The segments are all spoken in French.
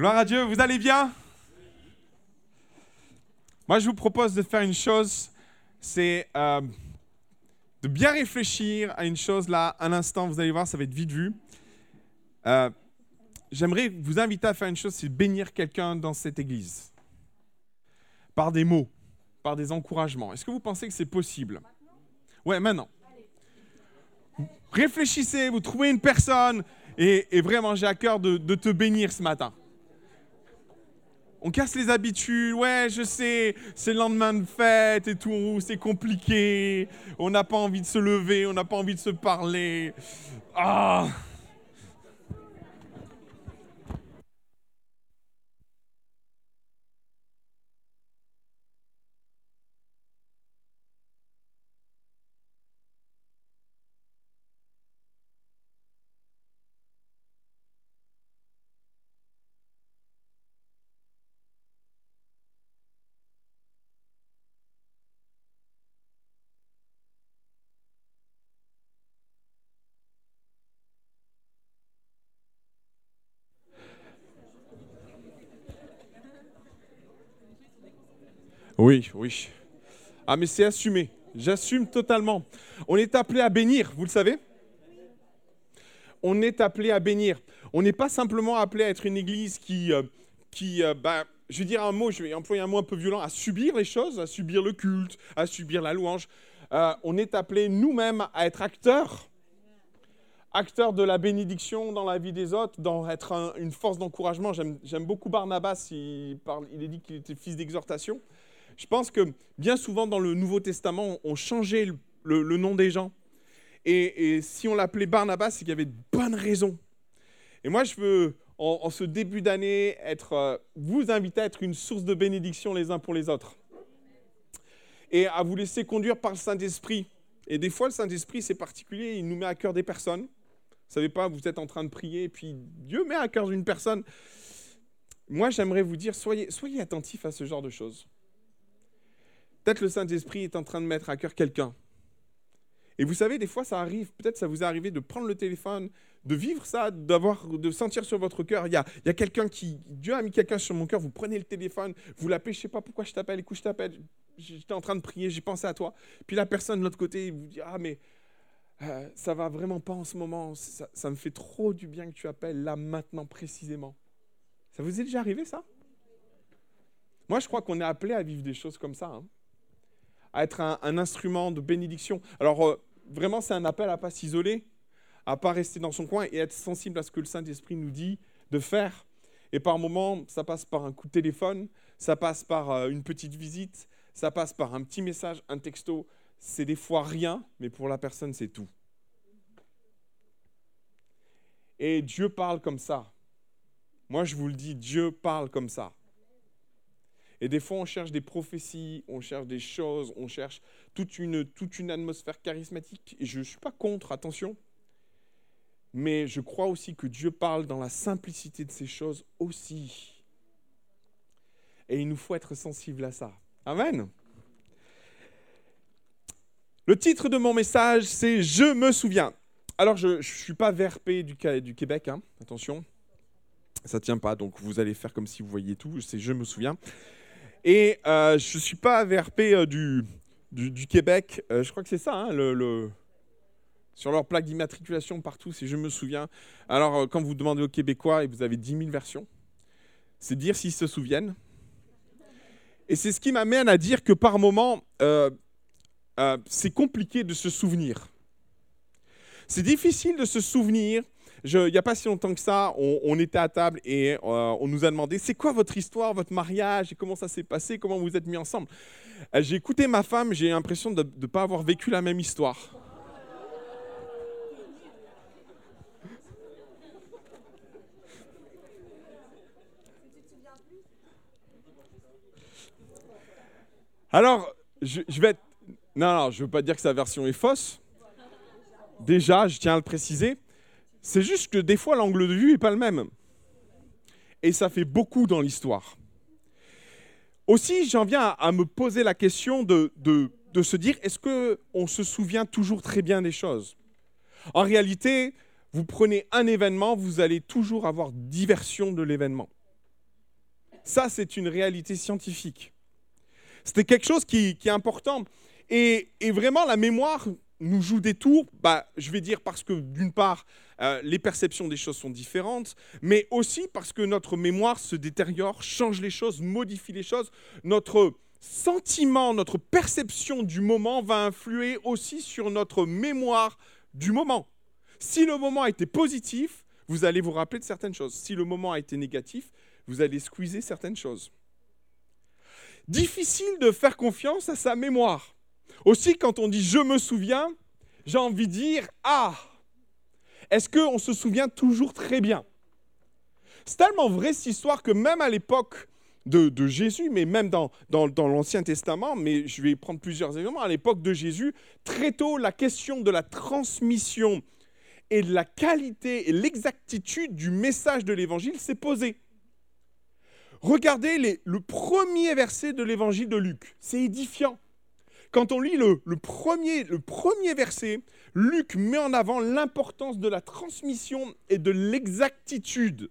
Gloire à Dieu, vous allez bien? Moi, je vous propose de faire une chose, c'est euh, de bien réfléchir à une chose là, un instant, vous allez voir, ça va être vite vu. Euh, j'aimerais vous inviter à faire une chose, c'est bénir quelqu'un dans cette église. Par des mots, par des encouragements. Est-ce que vous pensez que c'est possible? Ouais, maintenant. Réfléchissez, vous trouvez une personne, et, vraiment, j'ai à cœur de, te bénir ce matin. On casse les habitudes, ouais, je sais, c'est le lendemain de fête et tout, c'est compliqué, on n'a pas envie de se lever, on n'a pas envie de se parler. Ah! Oui, oui. Ah, mais c'est assumé. J'assume totalement. On est appelé à bénir, vous le savez? On est appelé à bénir. On n'est pas simplement appelé à être une église qui, euh, qui euh, bah, je vais dire un mot, je vais employer un mot un peu violent, à subir les choses, à subir le culte, à subir la louange. Euh, on est appelé nous-mêmes à être acteurs, acteurs de la bénédiction dans la vie des autres, dans être une force d'encouragement. J'aime beaucoup Barnabas, il, il est dit qu'il était fils d'exhortation. Je pense que bien souvent dans le Nouveau Testament, on changeait le, nom des gens. Et, si on l'appelait Barnabas, c'est qu'il y avait de bonnes raisons. Et moi, je veux, en, ce début d'année, être, euh, vous inviter à être une source de bénédiction les uns pour les autres. Et à vous laisser conduire par le Saint-Esprit. Et des fois, le Saint-Esprit, c'est particulier, il nous met à cœur des personnes. Vous savez pas, vous êtes en train de prier, et puis Dieu met à cœur d'une personne. Moi, j'aimerais vous dire, soyez attentifs à ce genre de choses. Peut-être le Saint-Esprit est en train de mettre à cœur quelqu'un. Et vous savez, des fois, ça arrive, peut-être ça vous est arrivé de prendre le téléphone, de vivre ça, de sentir sur votre cœur, il y a, y a quelqu'un qui, Dieu a mis quelqu'un sur mon cœur, vous prenez le téléphone, vous l'appelez, je sais pas pourquoi je t'appelle, écoute, je t'appelle, j'étais en train de prier, j'ai pensé à toi. Puis la personne de l'autre côté vous dit, ah mais euh, ça va vraiment pas en ce moment, ça, ça me fait trop du bien que tu appelles là, maintenant, précisément. Ça vous est déjà arrivé ça? Moi, je crois qu'on est appelé à vivre des choses comme ça. Hein à être un, instrument de bénédiction. Alors, euh, vraiment, c'est un appel à ne pas s'isoler, à ne pas rester dans son coin et être sensible à ce que le Saint-Esprit nous dit de faire. Et par moments, ça passe par un coup de téléphone, ça passe par euh, une petite visite, ça passe par un petit message, un texto. C'est des fois rien, mais pour la personne, c'est tout. Et Dieu parle comme ça. Moi, je vous le dis, Dieu parle comme ça. Et des fois, on cherche des prophéties, on cherche des choses, on cherche toute une, toute une atmosphère charismatique. Je ne suis pas contre, attention. Mais je crois aussi que Dieu parle dans la simplicité de ces choses aussi. Et il nous faut être sensible à ça. Amen. Le titre de mon message, c'est Je me souviens. Alors, je ne suis pas VRP du, Québec, hein, attention. Ça tient pas, donc vous allez faire comme si vous voyiez tout. C'est Je me souviens. Et euh, je ne suis pas VRP euh, du, du, Québec. Euh, je crois que c'est ça, hein, sur leur plaque d'immatriculation partout, si je me souviens. Alors, quand vous demandez aux Québécois, et vous avez 10 000 versions, c'est dire s'ils se souviennent. Et c'est ce qui m'amène à dire que par moment, c'est compliqué de se souvenir. C'est difficile de se souvenir il n'y a pas si longtemps que ça, on, était à table et euh, on nous a demandé c'est quoi votre histoire, votre mariage, comment ça s'est passé, comment vous êtes mis ensemble? Euh, j'ai écouté ma femme, j'ai l'impression de ne pas avoir vécu la même histoire. Alors, je, vais non, je ne veux pas dire que sa version est fausse. Déjà, je tiens à le préciser. C'est juste que des fois, l'angle de vue n'est pas le même. Et ça fait beaucoup dans l'histoire. Aussi, j'en viens à, me poser la question de, de, se dire, est-ce qu'on se souvient toujours très bien des choses? En réalité, vous prenez un événement, vous allez toujours avoir diversion de l'événement. Ça, c'est une réalité scientifique. C'était quelque chose qui, est important. Et, vraiment, la mémoire nous joue des tours, bah, je vais dire parce que d'une part, euh, les perceptions des choses sont différentes, mais aussi parce que notre mémoire se détériore, change les choses, modifie les choses. Notre sentiment, notre perception du moment va influer aussi sur notre mémoire du moment. Si le moment a été positif, vous allez vous rappeler de certaines choses. Si le moment a été négatif, vous allez squeezer certaines choses. Difficile de faire confiance à sa mémoire. Aussi, quand on dit je me souviens, j'ai envie de dire ah. Est-ce qu'on se souvient toujours très bien? C'est tellement vrai cette histoire que même à l'époque de, Jésus, mais même dans, l'Ancien Testament, mais je vais prendre plusieurs éléments, à l'époque de Jésus, très tôt, la question de la transmission et de la qualité et l'exactitude du message de l'Évangile s'est posée. Regardez le premier verset de l'évangile de Luc. C'est édifiant. Quand on lit le, premier, verset, Luc met en avant l'importance de la transmission et de l'exactitude.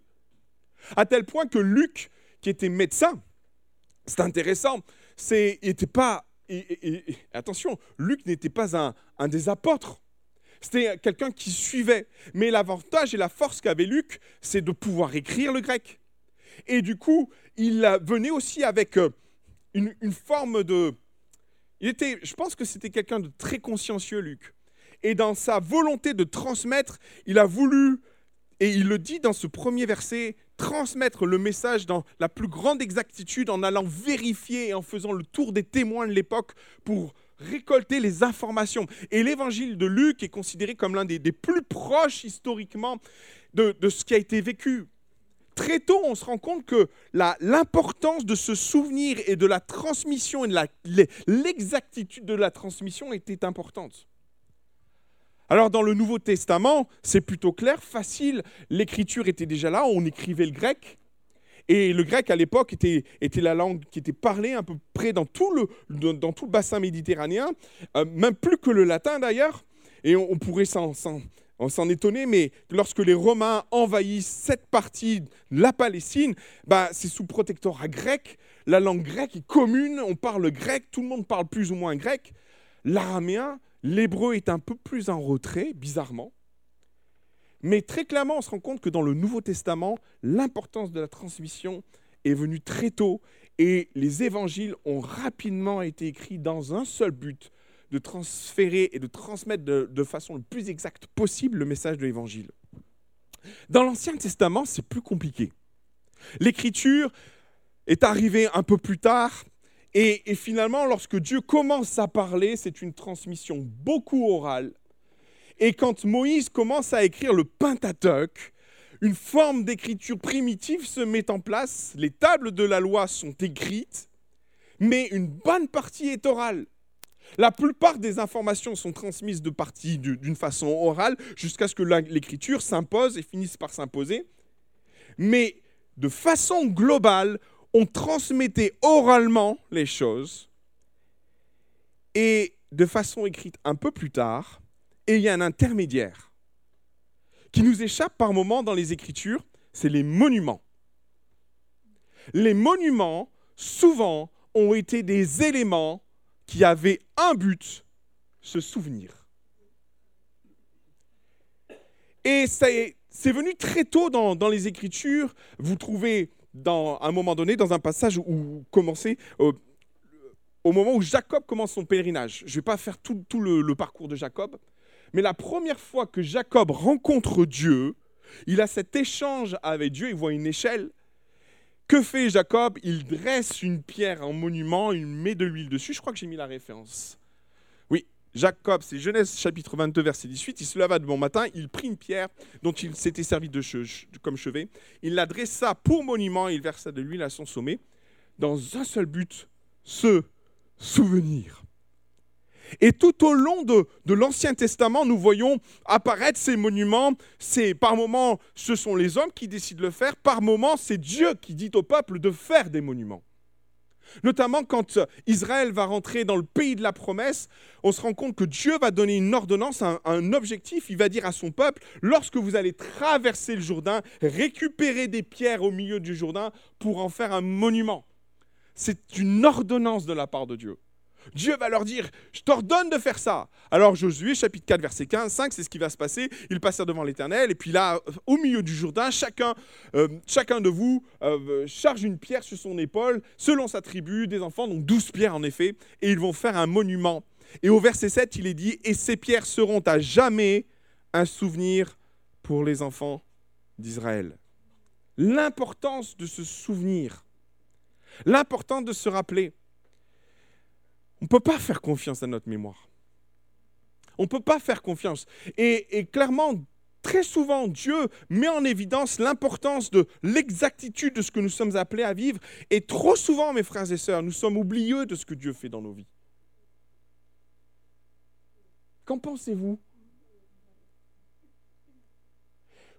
À tel point que Luc, qui était médecin, c'est intéressant, c'est, il pas, attention, Luc n'était pas un, un des apôtres. C'était quelqu'un qui suivait. Mais l'avantage et la force qu'avait Luc, c'est de pouvoir écrire le grec. Et du coup, il venait aussi avec euh, une, forme de... Il était, je pense que c'était quelqu'un de très consciencieux, Luc. Et dans sa volonté de transmettre, il a voulu, et il le dit dans ce premier verset, transmettre le message dans la plus grande exactitude en allant vérifier et en faisant le tour des témoins de l'époque pour récolter les informations. Et l'évangile de Luc est considéré comme l'un des, plus proches historiquement de, de ce qui a été vécu très tôt, on se rend compte que l'importance de ce souvenir et de la transmission et de l'exactitude de la transmission était importante. Alors dans le Nouveau Testament, c'est plutôt clair, facile, l'écriture était déjà là, on écrivait le grec, et le grec à l'époque était, la langue qui était parlée à peu près dans tout le, bassin méditerranéen, euh, même plus que le latin d'ailleurs, et on, pourrait s'en on s'en étonnait, mais lorsque les Romains envahissent cette partie de la Palestine, bah, c'est sous protectorat grec. La langue grecque est commune, on parle grec, tout le monde parle plus ou moins grec. L'araméen, l'hébreu est un peu plus en retrait, bizarrement. Mais très clairement, on se rend compte que dans le Nouveau Testament, l'importance de la transmission est venue très tôt et les évangiles ont rapidement été écrits dans un seul but, de transférer et de transmettre de, façon le plus exacte possible le message de l'Évangile. Dans l'Ancien Testament, c'est plus compliqué. L'écriture est arrivée un peu plus tard, et, finalement, lorsque Dieu commence à parler, c'est une transmission beaucoup orale. Et quand Moïse commence à écrire le Pentateuque, une forme d'écriture primitive se met en place, les tables de la loi sont écrites, mais une bonne partie est orale. La plupart des informations sont transmises de partie d'une façon orale jusqu'à ce que l'écriture s'impose et finisse par s'imposer. Mais de façon globale, on transmettait oralement les choses et de façon écrite un peu plus tard, et il y a un intermédiaire qui nous échappe par moments dans les écritures, c'est les monuments. Les monuments, souvent, ont été des éléments qui avait un but, se souvenir. Et c'est venu très tôt dans, les Écritures. Vous trouvez dans un moment donné, dans un passage où commencez, euh, au moment où Jacob commence son pèlerinage. Je ne vais pas faire tout, le, parcours de Jacob, mais la première fois que Jacob rencontre Dieu, il a cet échange avec Dieu, il voit une échelle, que fait Jacob? Il dresse une pierre en monument, il met de l'huile dessus. Je crois que j'ai mis la référence. Oui, Jacob, c'est Genèse chapitre 22, verset 18. Il se leva de bon matin, il prit une pierre dont il s'était servi de comme chevet. Il la dressa pour monument et il versa de l'huile à son sommet, dans un seul but, se souvenir. Et tout au long de, l'Ancien Testament, nous voyons apparaître ces monuments. C'est par moments, ce sont les hommes qui décident de le faire. Par moments, c'est Dieu qui dit au peuple de faire des monuments. Notamment quand Israël va rentrer dans le pays de la promesse, on se rend compte que Dieu va donner une ordonnance, un, un, objectif. Il va dire à son peuple, lorsque vous allez traverser le Jourdain, récupérez des pierres au milieu du Jourdain pour en faire un monument. C'est une ordonnance de la part de Dieu. Dieu va leur dire, je t'ordonne de faire ça. Alors Josué, chapitre 4, verset 15, 5, c'est ce qui va se passer. Ils passèrent devant l'Éternel, et puis là, au milieu du Jourdain, chacun, euh, chacun de vous euh, charge une pierre sur son épaule, selon sa tribu, des enfants, donc 12 pierres en effet, et ils vont faire un monument. Et au verset 7, il est dit, et ces pierres seront à jamais un souvenir pour les enfants d'Israël. L'importance de se souvenir, l'importance de se rappeler. On ne peut pas faire confiance à notre mémoire. On ne peut pas faire confiance. Et, clairement, très souvent, Dieu met en évidence l'importance de l'exactitude de ce que nous sommes appelés à vivre. Et trop souvent, mes frères et sœurs, nous sommes oublieux de ce que Dieu fait dans nos vies. Qu'en pensez-vous?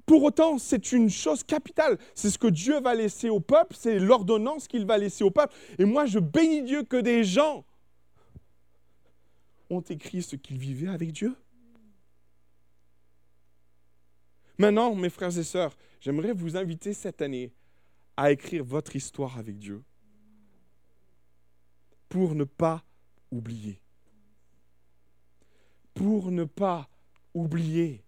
Pour autant, c'est une chose capitale. C'est ce que Dieu va laisser au peuple, c'est l'ordonnance qu'il va laisser au peuple. Et moi, je bénis Dieu que des gens ont écrit ce qu'ils vivaient avec Dieu? Maintenant, mes frères et sœurs, j'aimerais vous inviter cette année à écrire votre histoire avec Dieu pour ne pas oublier. Pour ne pas oublier.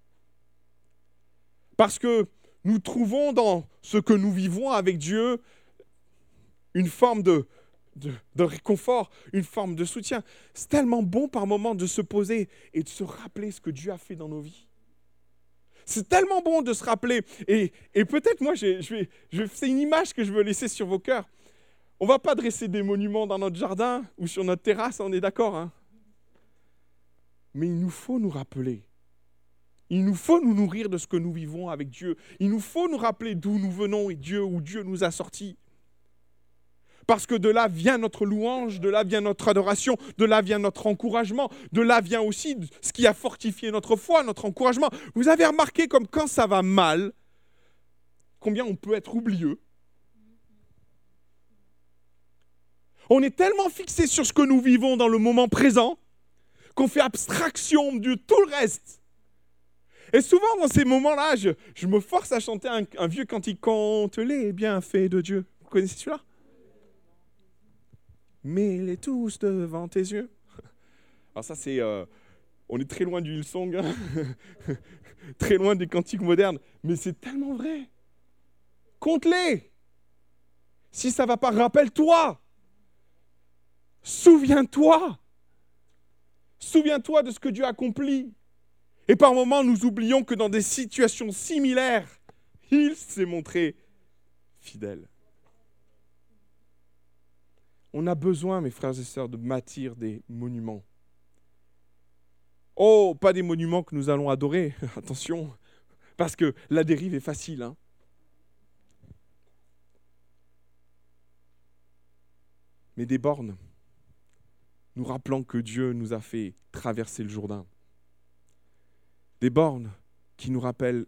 Parce que nous trouvons dans ce que nous vivons avec Dieu une forme de, de, réconfort, une forme de soutien. C'est tellement bon par moment de se poser et de se rappeler ce que Dieu a fait dans nos vies. C'est tellement bon de se rappeler. Et, peut-être, moi, je vais, c'est une image que je veux laisser sur vos cœurs. On va pas dresser des monuments dans notre jardin ou sur notre terrasse, on est d'accord. Hein Mais il nous faut nous rappeler. Il nous faut nous nourrir de ce que nous vivons avec Dieu. Il nous faut nous rappeler d'où nous venons et Dieu, où Dieu nous a sortis. Parce que de là vient notre louange, de là vient notre adoration, de là vient notre encouragement, de là vient aussi ce qui a fortifié notre foi, notre encouragement. Vous avez remarqué comme quand ça va mal, combien on peut être oublieux? On est tellement fixé sur ce que nous vivons dans le moment présent qu'on fait abstraction de tout le reste. Et souvent, dans ces moments-là, je, me force à chanter un, vieux cantique. Compte les bienfaits de Dieu. Vous connaissez celui-là? Mets-les tous devant tes yeux. Alors ça, c'est... Euh, on est très loin du Hillsong, hein. très loin des cantiques modernes, mais c'est tellement vrai. Compte-les. Si ça va pas, rappelle-toi. Souviens-toi. Souviens-toi de ce que Dieu a accompli. Et par moments, nous oublions que dans des situations similaires, il s'est montré fidèle. On a besoin, mes frères et sœurs, de bâtir des monuments. Oh, pas des monuments que nous allons adorer, attention, parce que la dérive est facile. Hein. Mais des bornes, nous rappelant que Dieu nous a fait traverser le Jourdain. Des bornes qui nous rappellent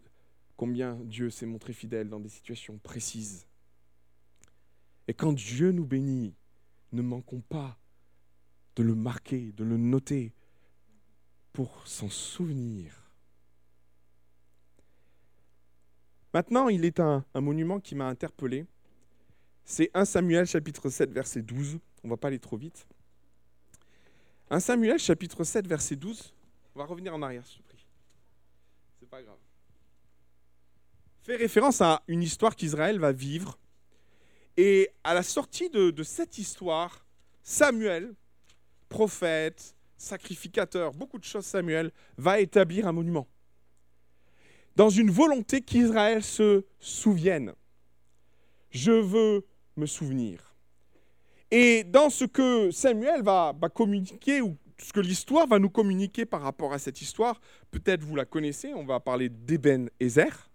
combien Dieu s'est montré fidèle dans des situations précises. Et quand Dieu nous bénit, ne manquons pas de le marquer, de le noter pour s'en souvenir. Maintenant, il est un, monument qui m'a interpellé. C'est 1 Samuel chapitre 7 verset 12. On ne va pas aller trop vite. 1 Samuel chapitre 7 verset 12. On va revenir en arrière, s'il vous plaît. C'est pas grave. Fait référence à une histoire qu'Israël va vivre et à la sortie de, cette histoire, Samuel, prophète, sacrificateur, beaucoup de choses, Samuel, va établir un monument. Dans une volonté qu'Israël se souvienne. Je veux me souvenir. Et dans ce que Samuel va, communiquer, ou ce que l'histoire va nous communiquer par rapport à cette histoire, peut-être vous la connaissez, on va parler d'Eben Ezer.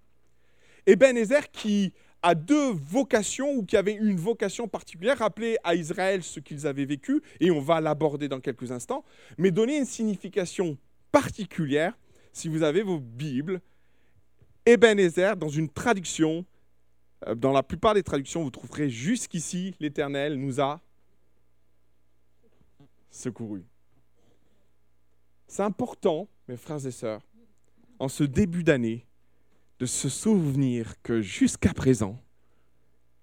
Eben Ezer qui à deux vocations ou qui avaient une vocation particulière, rappeler à Israël ce qu'ils avaient vécu, et on va l'aborder dans quelques instants, mais donner une signification particulière, si vous avez vos Bibles, Ebenezer, dans une traduction, euh, dans la plupart des traductions, vous trouverez jusqu'ici, l'Éternel nous a secourus. C'est important, mes frères et sœurs, en ce début d'année, de se souvenir que jusqu'à présent,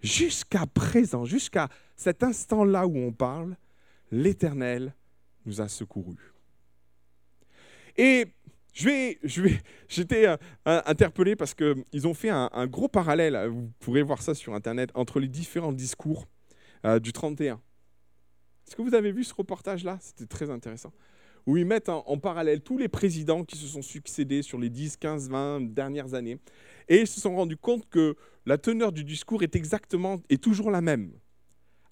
jusqu'à présent, jusqu'à cet instant-là où on parle, l'Éternel nous a secourus. Et je vais, je vais, j'étais euh, interpellé parce qu'ils ont fait un, gros parallèle, vous pourrez voir ça sur Internet, entre les différents discours euh, du 31. Est-ce que vous avez vu ce reportage-là? C'était très intéressant. Où ils mettent en, parallèle tous les présidents qui se sont succédés sur les 10, 15, 20 dernières années. Et ils se sont rendus compte que la teneur du discours est exactement, est toujours la même.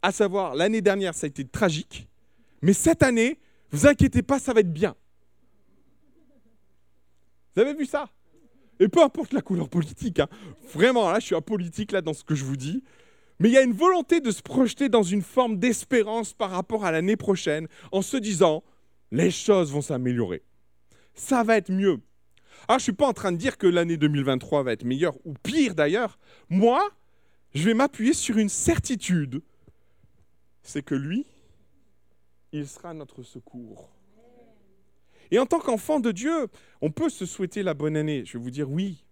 À savoir, l'année dernière, ça a été tragique. Mais cette année, vous inquiétez pas, ça va être bien. Vous avez vu ça? Et peu importe la couleur politique, hein. vraiment, là, je suis apolitique là dans ce que je vous dis. Mais il y a une volonté de se projeter dans une forme d'espérance par rapport à l'année prochaine en se disant, les choses vont s'améliorer. Ça va être mieux. Alors, je suis pas en train de dire que l'année 2023 va être meilleure, ou pire d'ailleurs. Moi, je vais m'appuyer sur une certitude. C'est que lui, il sera notre secours. Et en tant qu'enfant de Dieu, on peut se souhaiter la bonne année. Je vais vous dire oui.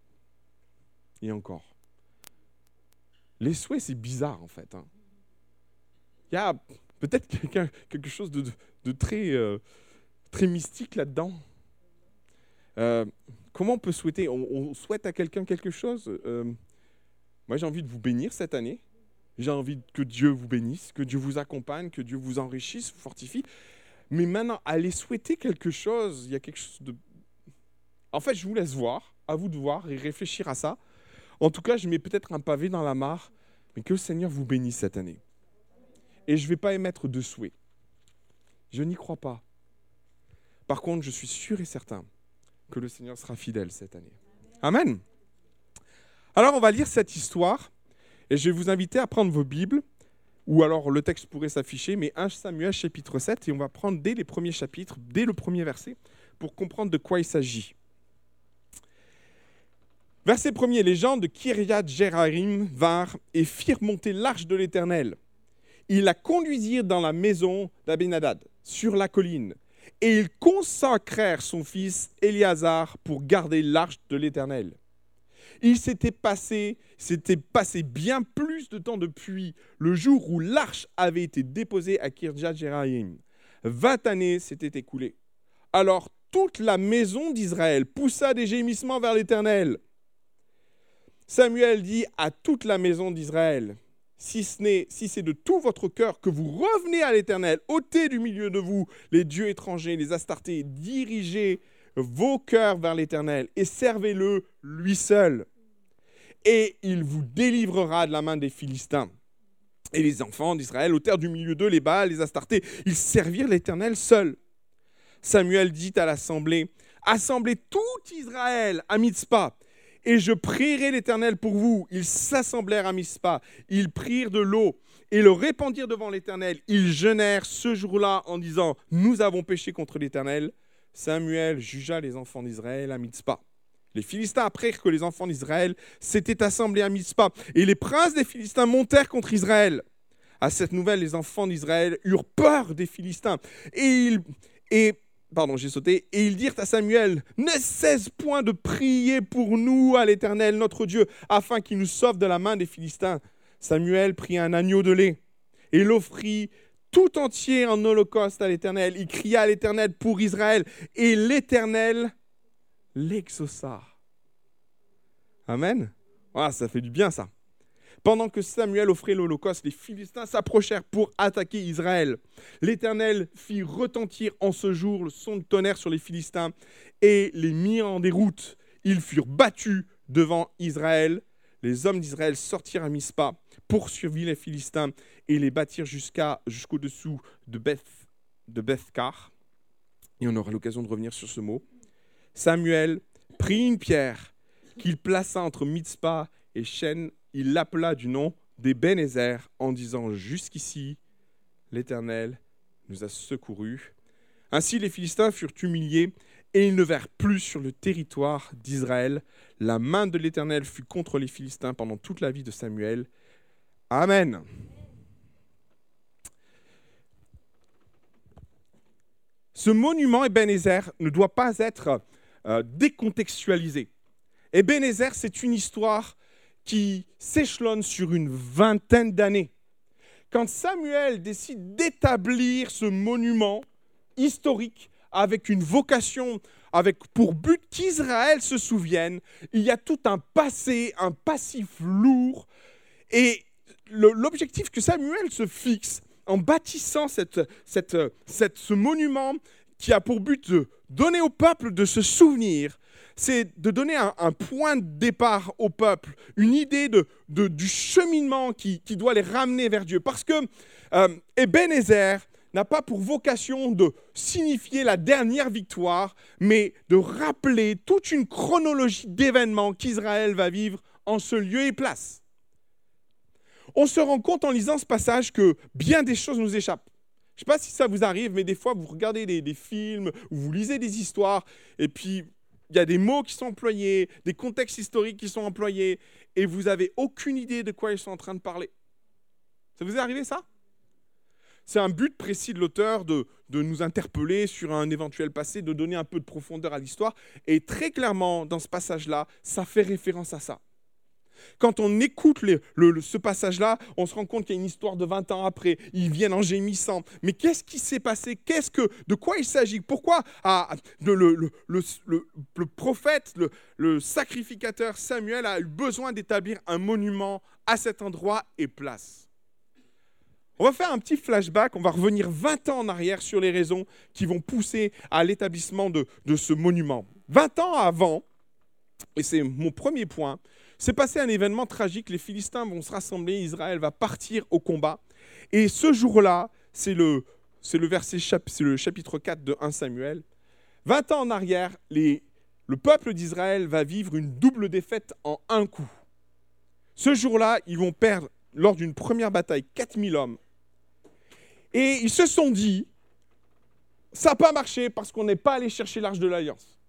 Et encore. Les souhaits, c'est bizarre en fait. Hein. Il y a peut-être quelque chose de, très, euh, très mystique là-dedans. Euh, comment on peut souhaiter on, souhaite à quelqu'un quelque chose euh, Moi, j'ai envie de vous bénir cette année. J'ai envie que Dieu vous bénisse, que Dieu vous accompagne, que Dieu vous enrichisse, vous fortifie. Mais maintenant, allez souhaiter quelque chose, il y a quelque chose de... En fait, je vous laisse voir, à vous de voir et réfléchir à ça. En tout cas, je mets peut-être un pavé dans la mare, mais que le Seigneur vous bénisse cette année. Et je ne vais pas émettre de souhait. Je n'y crois pas. Par contre, je suis sûr et certain que le Seigneur sera fidèle cette année. Amen. Alors, on va lire cette histoire et je vais vous inviter à prendre vos Bibles ou alors le texte pourrait s'afficher, mais 1 Samuel chapitre 7, et on va prendre dès les premiers chapitres, dès le premier verset, pour comprendre de quoi il s'agit. Verset premier, les gens de Kiryat Jerarim vinrent et firent monter l'arche de l'Éternel. Ils la conduisirent dans la maison d'Abinadad, sur la colline, et ils consacrèrent son fils Éliazar pour garder l'arche de l'Éternel. Il s'était passé, s'était passé bien plus de temps depuis le jour où l'arche avait été déposée à Kirjat. Vingt années s'étaient écoulées. Alors toute la maison d'Israël poussa des gémissements vers l'Éternel. Samuel dit à toute la maison d'Israël, si c'est de tout votre cœur que vous revenez à l'Éternel, ôtez du milieu de vous les dieux étrangers, les astartés, dirigez vos cœurs vers l'Éternel et servez-le lui seul et il vous délivrera de la main des Philistins. Et les enfants d'Israël ôtèrent du milieu d'eux les Baals, les Astartés. Ils servirent l'Éternel seul. Samuel dit à l'assemblée, Assemblez tout Israël à Mitzpah, et je prierai l'Éternel pour vous. Ils s'assemblèrent à Mitzpah, ils prirent de l'eau et le répandirent devant l'Éternel. Ils jeûnèrent ce jour-là en disant, Nous avons péché contre l'Éternel. Samuel jugea les enfants d'Israël à Mitzpah. Les Philistins apprirent que les enfants d'Israël s'étaient assemblés à Mitzpah, et les princes des Philistins montèrent contre Israël. À cette nouvelle, les enfants d'Israël eurent peur des Philistins, et ils, pardon, j'ai sauté, et ils dirent à Samuel, ne cesse point de prier pour nous à l'Éternel, notre Dieu, afin qu'il nous sauve de la main des Philistins. Samuel prit un agneau de lait et l'offrit tout entier en holocauste à l'Éternel. Il cria à l'Éternel pour Israël, et l'Éternel l'exauça. Amen. Ah, ça fait du bien ça. Pendant que Samuel offrait l'Holocauste, les Philistins s'approchèrent pour attaquer Israël. L'Éternel fit retentir en ce jour le son de tonnerre sur les Philistins et les mit en déroute. Ils furent battus devant Israël. Les hommes d'Israël sortirent à Mispa, poursuivirent les Philistins et les battirent jusqu'à, jusqu'au dessous de, Beth, de Bethkar. Et on aura l'occasion de revenir sur ce mot. Samuel prit une pierre qu'il plaça entre Mitzpah et Shen. Il l'appela du nom d'Ebenezer en disant Jusqu'ici, l'Éternel nous a secourus. Ainsi les Philistins furent humiliés et ils ne vinrent plus sur le territoire d'Israël. La main de l'Éternel fut contre les Philistins pendant toute la vie de Samuel. Amen. ce monument Ebenezer ne doit pas être euh, décontextualisé. Ebenezer, c'est une histoire qui s'échelonne sur une vingtaine d'années. Quand Samuel décide d'établir ce monument historique avec une vocation, avec pour but qu'Israël se souvienne, il y a tout un passé, un passif lourd. Et l'objectif que Samuel se fixe en bâtissant ce monument qui a pour but de donner au peuple de se souvenir, c'est de donner un, point de départ au peuple, une idée du cheminement qui, doit les ramener vers Dieu. Parce que euh, Ebenezer n'a pas pour vocation de signifier la dernière victoire, mais de rappeler toute une chronologie d'événements qu'Israël va vivre en ce lieu et place. On se rend compte en lisant ce passage que bien des choses nous échappent. Je ne sais pas si ça vous arrive, mais des fois, vous regardez des, films, ou vous lisez des histoires, et puis il y a des mots qui sont employés, des contextes historiques qui sont employés, et vous n'avez aucune idée de quoi ils sont en train de parler. Ça vous est arrivé ça? C'est un but précis de l'auteur de, nous interpeller sur un éventuel passé, de donner un peu de profondeur à l'histoire, et très clairement, dans ce passage-là, ça fait référence à ça. Quand on écoute ce passage-là, on se rend compte qu'il y a une histoire de 20 ans après. Ils viennent en gémissant. Mais qu'est-ce qui s'est passé? Qu'est-ce que, De quoi il s'agit? Pourquoi le, prophète, le, sacrificateur Samuel a eu besoin d'établir un monument à cet endroit et place on va faire un petit flashback, on va revenir 20 ans en arrière sur les raisons qui vont pousser à l'établissement de ce monument. 20 ans avant, et c'est mon premier point, c'est passé un événement tragique. Les Philistins vont se rassembler, Israël va partir au combat. Et ce jour-là, c'est le, c'est le verset, c'est le chapitre 4 de 1 Samuel. 20 ans en arrière, le peuple d'Israël va vivre une double défaite en un coup. Ce jour-là, ils vont perdre, lors d'une première bataille, 4000 hommes. Et ils se sont dit, ça n'a pas marché parce qu'on n'est pas allé chercher l'arche de l'alliance.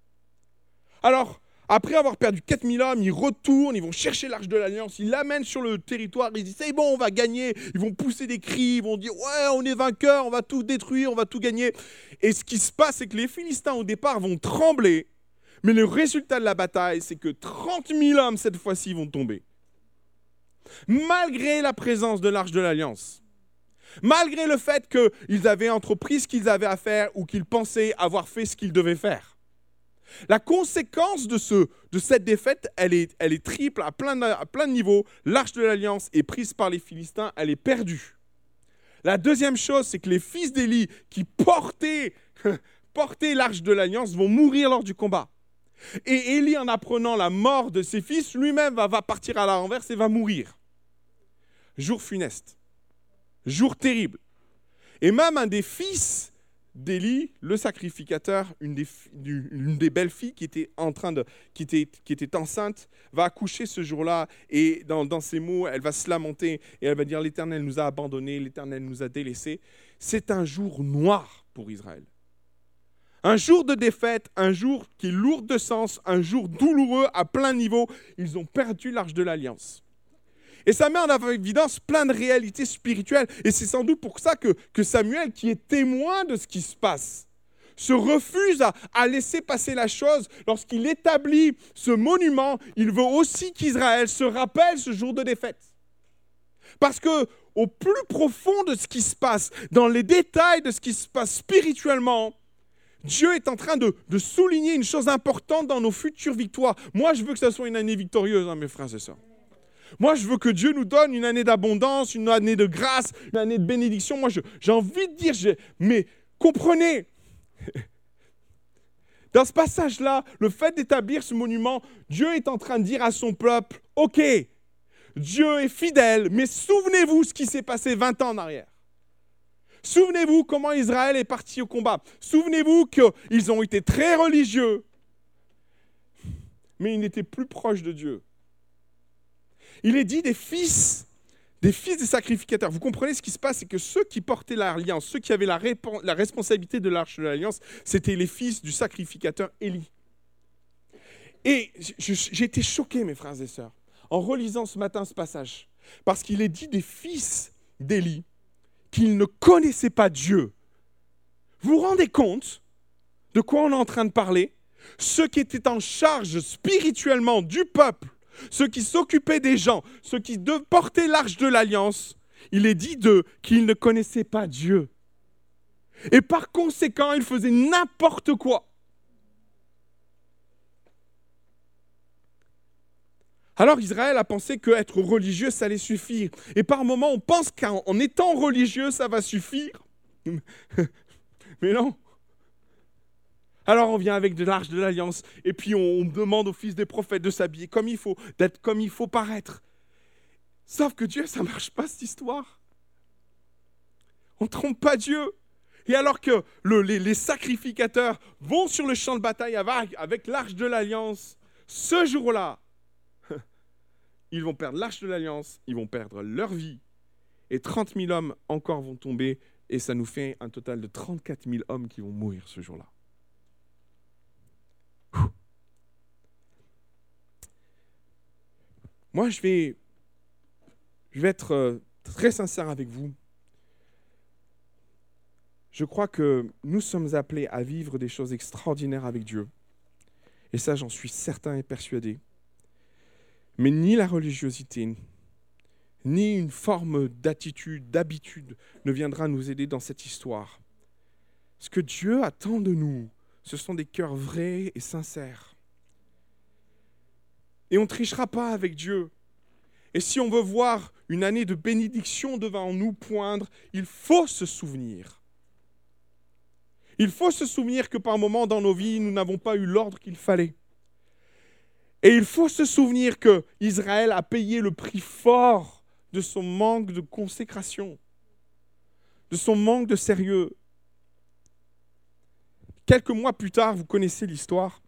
Alors, après avoir perdu 4000 hommes, ils retournent, ils vont chercher l'arche de l'Alliance, ils l'amènent sur le territoire, ils disent c'est bon, on va gagner. Ils vont pousser des cris, ils vont dire ouais, on est vainqueur, on va tout détruire, on va tout gagner. Et ce qui se passe, c'est que les Philistins au départ vont trembler, mais le résultat de la bataille, c'est que 30 000 hommes cette fois-ci vont tomber. Malgré la présence de l'arche de l'Alliance. Malgré le fait qu'ils avaient entrepris ce qu'ils avaient à faire ou qu'ils pensaient avoir fait ce qu'ils devaient faire. La conséquence de, ce, de cette défaite, elle est, elle est triple à plein, de, à plein de niveaux. L'arche de l'alliance est prise par les Philistins, elle est perdue. La deuxième chose, c'est que les fils d'Élie qui portaient, portaient l'arche de l'alliance vont mourir lors du combat. Et Élie, en apprenant la mort de ses fils, lui-même va, va partir à la renverse et va mourir. Jour funeste. Jour terrible. Et même un des fils d'Élie, le sacrificateur, une des, belles filles qui était, en train de, qui, qui était enceinte, va accoucher ce jour-là et dans, dans ses mots, elle va se lamenter et elle va dire l'Éternel nous a abandonnés, l'Éternel nous a délaissés. C'est un jour noir pour Israël. Un jour de défaite, un jour qui est lourd de sens, un jour douloureux à plein niveau. Ils ont perdu l'arche de l'alliance. Et ça met en évidence plein de réalités spirituelles. Et c'est sans doute pour ça que, Samuel, qui est témoin de ce qui se passe, se refuse à, laisser passer la chose. Lorsqu'il établit ce monument, il veut aussi qu'Israël se rappelle ce jour de défaite. Parce que au plus profond de ce qui se passe, dans les détails de ce qui se passe spirituellement, Dieu est en train de, souligner une chose importante dans nos futures victoires. Moi, je veux que ça soit une année victorieuse, hein, mes frères et sœurs. Moi, je veux que Dieu nous donne une année d'abondance, une année de grâce, une année de bénédiction. Moi, j'ai envie de dire, mais comprenez, dans ce passage-là, le fait d'établir ce monument, Dieu est en train de dire à son peuple, OK, Dieu est fidèle, mais souvenez-vous ce qui s'est passé 20 ans en arrière. Souvenez-vous comment Israël est parti au combat. Souvenez-vous qu'ils ont été très religieux, mais ils n'étaient plus proches de Dieu. Il est dit des fils, des fils des sacrificateurs. Vous comprenez ce qui se passe, c'est que ceux qui portaient l'alliance, ceux qui avaient la, responsabilité de l'arche de l'alliance, c'était les fils du sacrificateur Élie. Et j'ai été choqué, mes frères et sœurs, en relisant ce matin ce passage, parce qu'il est dit des fils d'Élie qu'ils ne connaissaient pas Dieu. Vous vous rendez compte de quoi on est en train de parler? Ceux qui étaient en charge spirituellement du peuple, ceux qui s'occupaient des gens, ceux qui portaient l'arche de l'alliance, il est dit d'eux qu'ils ne connaissaient pas Dieu. Et par conséquent, ils faisaient n'importe quoi. Alors Israël a pensé qu'être religieux, ça allait suffire. Et par moments, on pense qu'en étant religieux, ça va suffire. Mais non. Alors on vient avec de l'arche de l'alliance, et puis on demande aux fils des prophètes de s'habiller comme il faut, d'être comme il faut paraître. Sauf que Dieu, ça marche pas cette histoire. On trompe pas Dieu. Et alors que les, sacrificateurs vont sur le champ de bataille avec, avec l'arche de l'alliance, ce jour-là, ils vont perdre l'arche de l'alliance, ils vont perdre leur vie, et 30 000 hommes encore vont tomber, et ça nous fait un total de 34 000 hommes qui vont mourir ce jour-là. Moi, je vais, être euh, très sincère avec vous. Je crois que nous sommes appelés à vivre des choses extraordinaires avec Dieu. Et ça, j'en suis certain et persuadé. Mais ni la religiosité, ni une forme d'attitude, d'habitude ne viendra nous aider dans cette histoire. Ce que Dieu attend de nous, ce sont des cœurs vrais et sincères. Et on ne trichera pas avec Dieu. Et si on veut voir une année de bénédiction devant nous poindre, il faut se souvenir. Il faut se souvenir que par moments dans nos vies, nous n'avons pas eu l'ordre qu'il fallait. Et il faut se souvenir que Israël a payé le prix fort de son manque de consécration, de son manque de sérieux. Quelques mois plus tard, vous connaissez l'histoire,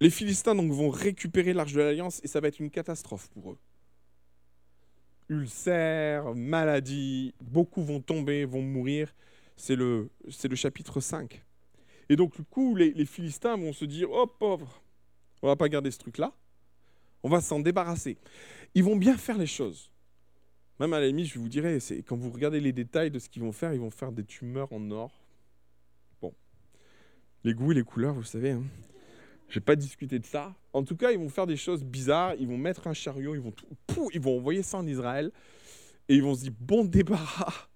les Philistins donc, vont récupérer l'arche de l'Alliance et ça va être une catastrophe pour eux. Ulcères, maladie, beaucoup vont tomber, vont mourir. C'est le, le chapitre 5. Et donc, du coup, les, Philistins vont se dire Oh pauvre, on va pas garder ce truc-là. On va s'en débarrasser. Ils vont bien faire les choses. Même à la je vous dirais, c'est quand vous regardez les détails de ce qu'ils vont faire, ils vont faire des tumeurs en or. Bon, les goûts et les couleurs, vous savez. Hein. Je vais pas discuter de ça. En tout cas, ils vont faire des choses bizarres. Ils vont mettre un chariot, ils vont tout, ils vont envoyer ça en Israël et ils vont se dire bon débarras.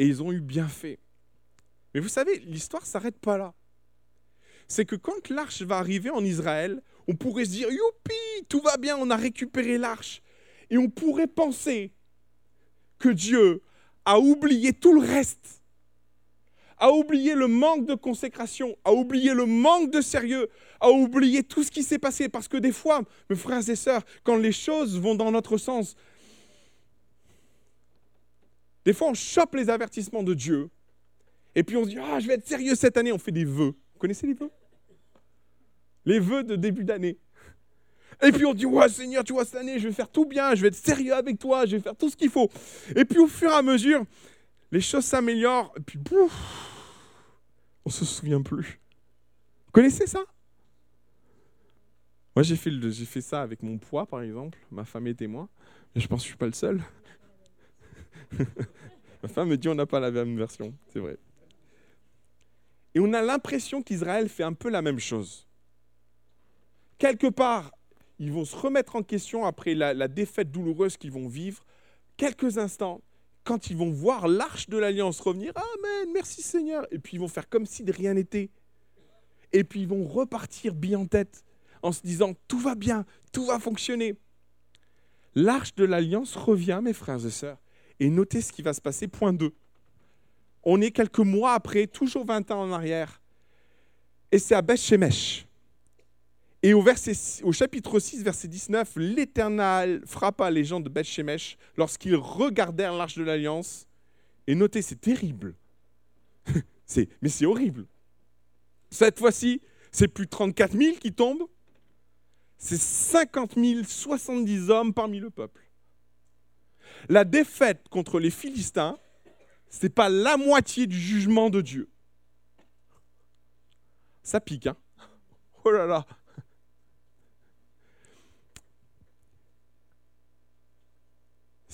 Et ils ont eu bien fait. Mais vous savez, l'histoire s'arrête pas là c'est que quand l'arche va arriver en Israël, on pourrait se dire, youpi, tout va bien, on a récupéré l'arche. Et on pourrait penser que Dieu a oublié tout le reste, a oublié le manque de consécration, a oublié le manque de sérieux, a oublié tout ce qui s'est passé. Parce que des fois, mes frères et sœurs, quand les choses vont dans notre sens, des fois on chope les avertissements de Dieu, et puis on se dit, ah, je vais être sérieux cette année, on fait des vœux. Vous connaissez les vœux? Les vœux de début d'année. Et puis on dit, ouais Seigneur, tu vois, cette année, je vais faire tout bien, je vais être sérieux avec toi, je vais faire tout ce qu'il faut. Et puis au fur et à mesure, les choses s'améliorent, et puis bouf, on se souvient plus. Vous connaissez ça? Moi, j'ai fait, ça avec mon poids, par exemple. Ma femme est témoin. Je pense que je ne suis pas le seul. Ma femme me dit, on n'a pas la même version. C'est vrai. Et on a l'impression qu'Israël fait un peu la même chose. Quelque part, ils vont se remettre en question après la, défaite douloureuse qu'ils vont vivre. Quelques instants, quand ils vont voir l'arche de l'alliance revenir, Amen, merci Seigneur. Et puis ils vont faire comme si de rien n'était. Et puis ils vont repartir bien en tête en se disant, tout va bien, tout va fonctionner. L'arche de l'alliance revient, mes frères et sœurs. Et notez ce qui va se passer, point 2 on est quelques mois après, toujours 20 ans en arrière, et c'est à Beth-Shemesh. Et au, chapitre 6, verset 19, l'Éternel frappa les gens de Beth-Shemesh lorsqu'ils regardèrent l'arche de l'Alliance. Et notez, c'est terrible. mais c'est horrible. Cette fois-ci, c'est plus de 34 000 qui tombent. C'est 50 000, 70 hommes parmi le peuple. La défaite contre les Philistins, ce n'est pas la moitié du jugement de Dieu. Ça pique, hein Oh là là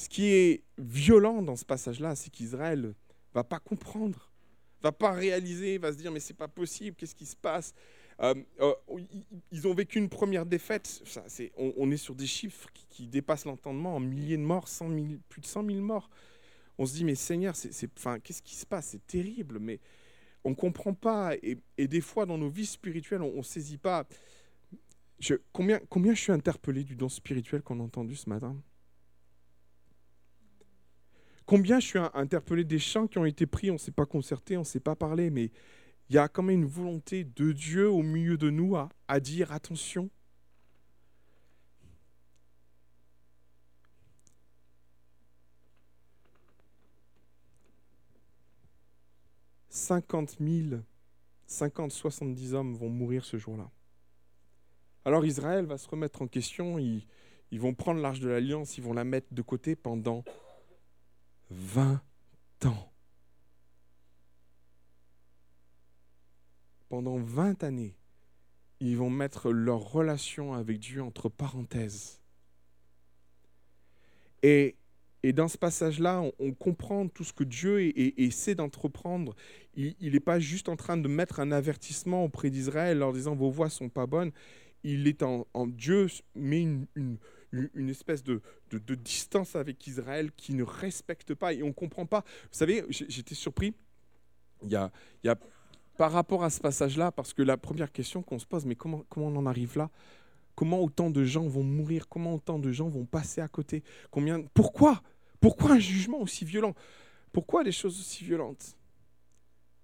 Ce qui est violent dans ce passage-là, c'est qu'Israël va pas comprendre va pas réaliser, va se dire mais c'est pas possible, qu'est-ce qui se passe? Euh, euh, Ils ont vécu une première défaite. On, est sur des chiffres qui, dépassent l'entendement en milliers de morts, plus de 100 000 morts. On se dit mais Seigneur, qu'est-ce qui se passe? C'est terrible, mais on ne comprend pas. Et, des fois dans nos vies spirituelles, on ne saisit pas. Combien, combien je suis interpellé du don spirituel qu'on a entendu ce matin? Combien je suis interpellé des chants qui ont été pris, on ne s'est pas concerté, on ne s'est pas parlé, mais il y a quand même une volonté de Dieu au milieu de nous à, dire attention. « 50 000, 50, 70 hommes vont mourir ce jour-là. Alors Israël va se remettre en question, ils vont prendre l'arche de l'alliance, ils vont la mettre de côté pendant 20 ans. Pendant 20 années, ils vont mettre leur relation avec Dieu entre parenthèses. Et, et dans ce passage-là, on, comprend tout ce que Dieu essaie d'entreprendre. Il n'est pas juste en train de mettre un avertissement auprès d'Israël leur disant vos voix sont pas bonnes. Il est en, Dieu met une une espèce de, de, distance avec Israël qui ne respecte pas et on ne comprend pas. Vous savez, j'étais surpris. Il y, a, il y a, par rapport à ce passage-là, parce que la première question qu'on se pose, mais comment, comment on en arrive là? Comment autant de gens vont mourir? Comment autant de gens vont passer à côté? Combien Pourquoi? Pourquoi un jugement aussi violent? Pourquoi des choses aussi violentes?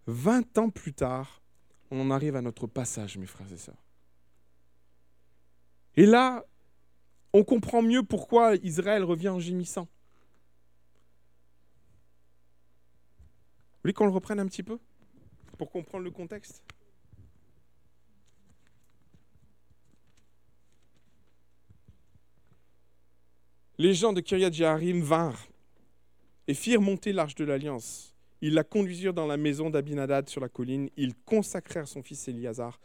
20 ans plus tard, on en arrive à notre passage, mes frères et sœurs. Et là, on comprend mieux pourquoi Israël revient en gémissant. Vous voulez qu'on le reprenne un petit peu? Pour comprendre le contexte? Les gens de Kiryat Jearim vinrent et firent monter l'arche de l'alliance. Ils la conduisirent dans la maison d'Abinadad sur la colline. Ils consacrèrent son fils Eliazar,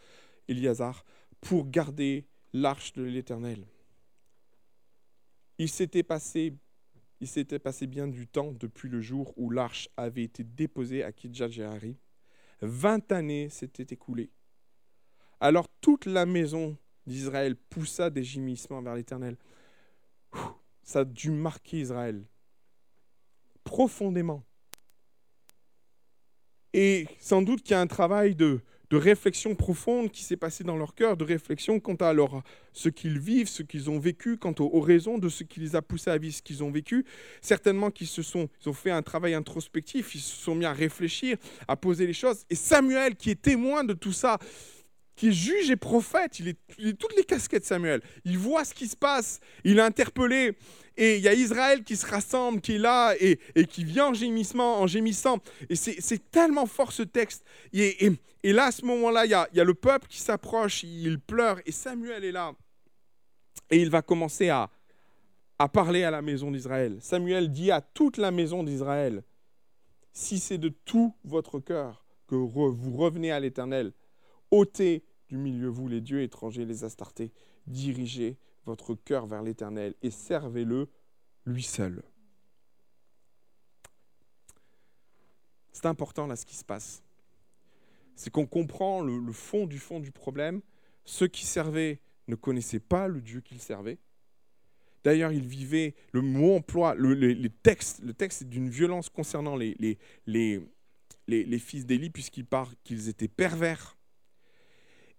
Eliazar pour garder l'arche de l'Éternel. Il s'était passé, bien du temps depuis le jour où l'arche avait été déposée à Kidjal-Jehari. Vingt années s'étaient écoulées. Alors toute la maison d'Israël poussa des gémissements vers l'Éternel. Ça a dû marquer Israël profondément. Et sans doute qu'il y a un travail de, de réflexion profonde qui s'est passé dans leur cœur, de réflexion quant à leur, ce qu'ils vivent, ce qu'ils ont vécu, quant aux, raisons de ce qui les a poussés à vivre ce qu'ils ont vécu. Certainement qu'ils se sont, ils ont fait un travail introspectif, ils se sont mis à réfléchir, à poser les choses. Et Samuel, qui est témoin de tout ça, qui est juge et prophète, il est, il toutes les casquettes Samuel. Il voit ce qui se passe, il est interpellé. Et il y a Israël qui se rassemble, qui est là et, qui vient en gémissement, en gémissant. Et c'est tellement fort ce texte. Et, là, à ce moment-là, il y a, y a, le peuple qui s'approche, il pleure, et Samuel est là. Et il va commencer à, à parler à la maison d'Israël. Samuel dit à toute la maison d'Israël, si c'est de tout votre cœur que vous revenez à l'Éternel, ôtez du milieu vous les dieux étrangers, les astartés, dirigez votre cœur vers l'Éternel et servez-le lui seul. C'est important là ce qui se passe. C'est qu'on comprend le, fond du fond du problème. Ceux qui servaient ne connaissaient pas le Dieu qu'ils servaient. D'ailleurs, ils vivaient, le mot emploi, le, les, textes, le texte est d'une violence concernant les fils d'Élie, puisqu'il parle qu'ils étaient pervers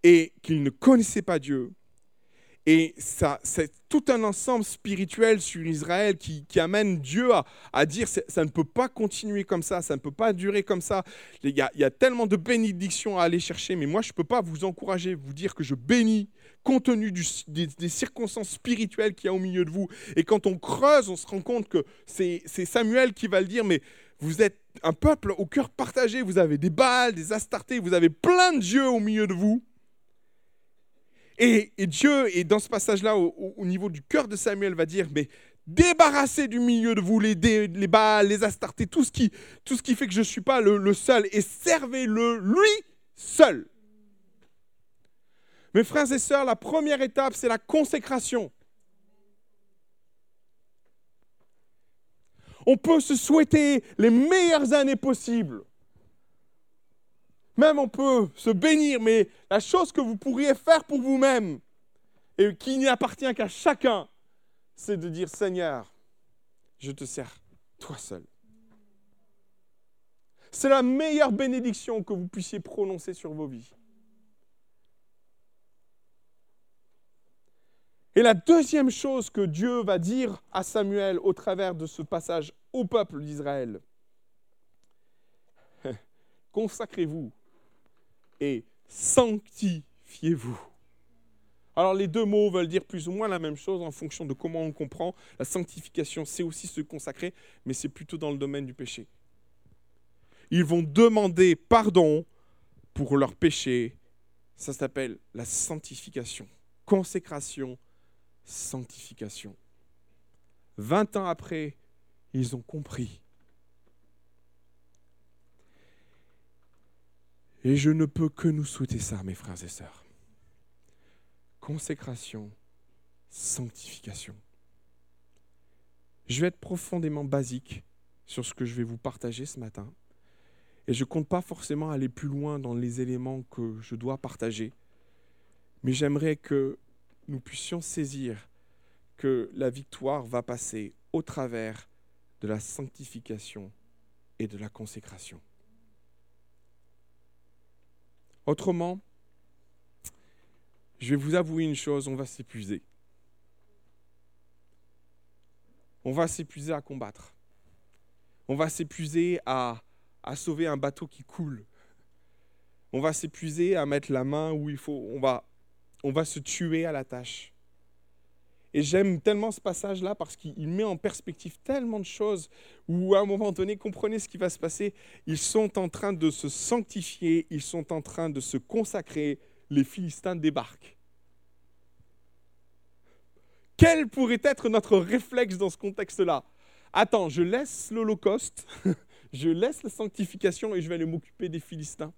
et qu'ils ne connaissaient pas Dieu et ça, c'est tout un ensemble spirituel sur Israël qui, amène Dieu à, dire ça ne peut pas continuer comme ça, ça ne peut pas durer comme ça. Il y a, tellement de bénédictions à aller chercher, mais moi je ne peux pas vous encourager, vous dire que je bénis compte tenu des, des, circonstances spirituelles qu'il y a au milieu de vous. Et quand on creuse, on se rend compte que c'est Samuel qui va le dire, mais vous êtes un peuple au cœur partagé, vous avez des Baals, des Astartés, vous avez plein de dieux au milieu de vous. Et, Dieu, et dans ce passage-là, au, niveau du cœur de Samuel, va dire, mais débarrassez du milieu de vous les, les Baals, les Astartés, tout ce, qui, tout ce qui fait que je ne suis pas le, seul, et servez-le lui seul. Mes frères et sœurs, la première étape, c'est la consécration. On peut se souhaiter les meilleures années possibles. Même on peut se bénir, mais la chose que vous pourriez faire pour vous-même, et qui n'y appartient qu'à chacun, c'est de dire Seigneur, je te sers toi seul. C'est la meilleure bénédiction que vous puissiez prononcer sur vos vies. Et la deuxième chose que Dieu va dire à Samuel au travers de ce passage au peuple d'Israël, consacrez-vous et sanctifiez-vous. Alors les deux mots veulent dire plus ou moins la même chose en fonction de comment on comprend. La sanctification, c'est aussi se consacrer, mais c'est plutôt dans le domaine du péché. Ils vont demander pardon pour leurs péchés. Ça s'appelle la sanctification. Consécration, sanctification. Vingt ans après, ils ont compris. Et je ne peux que nous souhaiter ça, mes frères et sœurs. Consécration, sanctification. Je vais être profondément basique sur ce que je vais vous partager ce matin. Et je ne compte pas forcément aller plus loin dans les éléments que je dois partager. Mais j'aimerais que nous puissions saisir que la victoire va passer au travers de la sanctification et de la consécration. Autrement, je vais vous avouer une chose, on va s'épuiser. On va s'épuiser à combattre. On va s'épuiser à, sauver un bateau qui coule. On va s'épuiser à mettre la main où il faut. On va, on va se tuer à la tâche. Et j'aime tellement ce passage-là parce qu'il met en perspective tellement de choses où à un moment donné, comprenez ce qui va se passer. Ils sont en train de se sanctifier, ils sont en train de se consacrer. Les Philistins débarquent. Quel pourrait être notre réflexe dans ce contexte-là? Attends, je laisse l'Holocauste, je laisse la sanctification et je vais aller m'occuper des Philistins.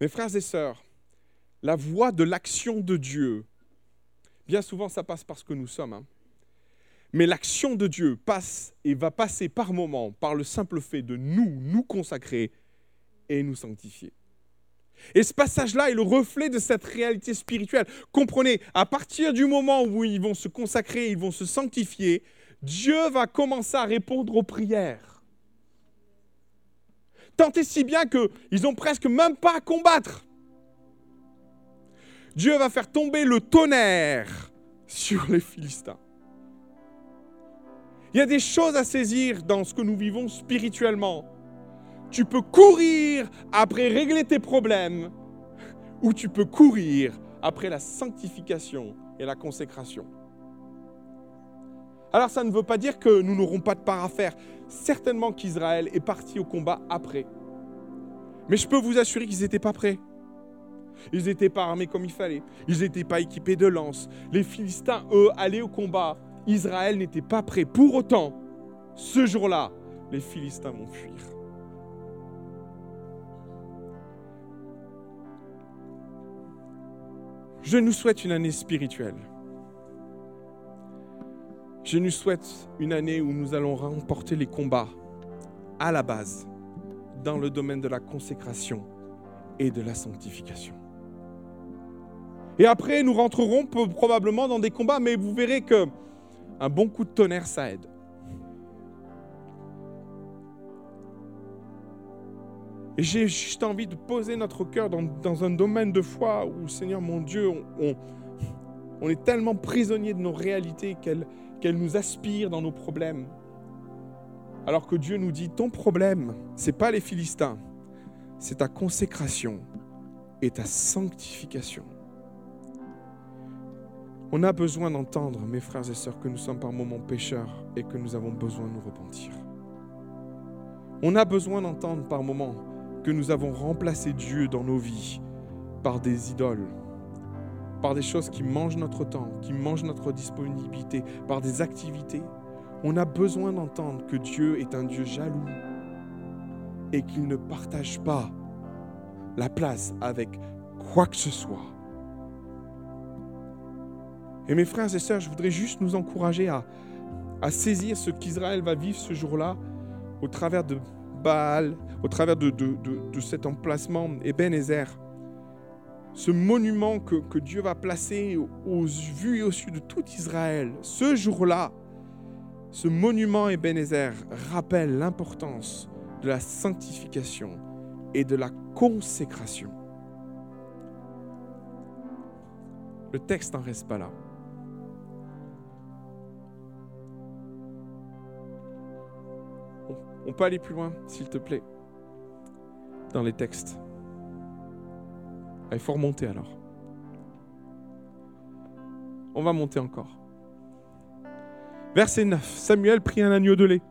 Mes frères et sœurs, la voie de l'action de Dieu, bien souvent ça passe par ce que nous sommes. Hein. Mais l'action de Dieu passe et va passer par moments par le simple fait de nous, nous consacrer et nous sanctifier. Et ce passage-là est le reflet de cette réalité spirituelle. Comprenez, à partir du moment où ils vont se consacrer, ils vont se sanctifier, Dieu va commencer à répondre aux prières. Tant et si bien qu'ils n'ont presque même pas à combattre. Dieu va faire tomber le tonnerre sur les Philistins. Il y a des choses à saisir dans ce que nous vivons spirituellement tu peux courir après régler tes problèmes ou tu peux courir après la sanctification et la consécration. Alors ça ne veut pas dire que nous n'aurons pas de part à faire. Certainement qu'Israël est parti au combat après. Mais je peux vous assurer qu'ils n'étaient pas prêts. Ils n'étaient pas armés comme il fallait. Ils n'étaient pas équipés de lances. Les Philistins, eux, allaient au combat. Israël n'était pas prêt. Pour autant, ce jour-là, les Philistins vont fuir. Je nous souhaite une année spirituelle. Je nous souhaite une année où nous allons remporter les combats à la base dans le domaine de la consécration et de la sanctification. Et après, nous rentrerons probablement dans des combats, mais vous verrez que un bon coup de tonnerre, ça aide. Et j'ai juste envie de poser notre cœur dans, un domaine de foi où, Seigneur mon Dieu, on, est tellement prisonnier de nos réalités qu'elles nous aspirent dans nos problèmes. Alors que Dieu nous dit, ton problème, ce n'est pas les Philistins, c'est ta consécration et ta sanctification. On a besoin d'entendre, mes frères et sœurs, que nous sommes par moments pécheurs et que nous avons besoin de nous repentir. On a besoin d'entendre par moments que nous avons remplacé Dieu dans nos vies par des idoles, par des choses qui mangent notre temps, qui mangent notre disponibilité, par des activités. On a besoin d'entendre que Dieu est un Dieu jaloux et qu'il ne partage pas la place avec quoi que ce soit. Et mes frères et sœurs, je voudrais juste nous encourager à, à saisir ce qu'Israël va vivre ce jour-là au travers de Baal, au travers de, cet emplacement Ebenezer, ce monument que, que Dieu va placer aux vues et au sud de tout Israël, ce jour-là, ce monument Ebenezer rappelle l'importance de la sanctification et de la consécration. Le texte n'en reste pas là. On peut aller plus loin, s'il te plaît, dans les textes. Il faut remonter alors. On va monter encore. Verset 9. Samuel prit un agneau de lait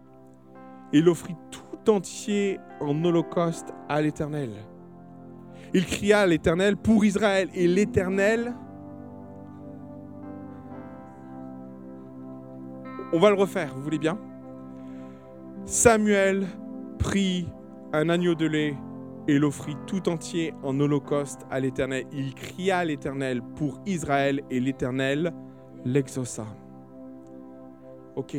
et l'offrit tout entier en holocauste à l'Éternel. Il cria à l'Éternel pour Israël et l'Éternel... On va le refaire, vous voulez bien? Samuel prit un agneau de lait et l'offrit tout entier en holocauste à l'Éternel. Il cria à l'Éternel pour Israël et l'Éternel l'exauça. Ok.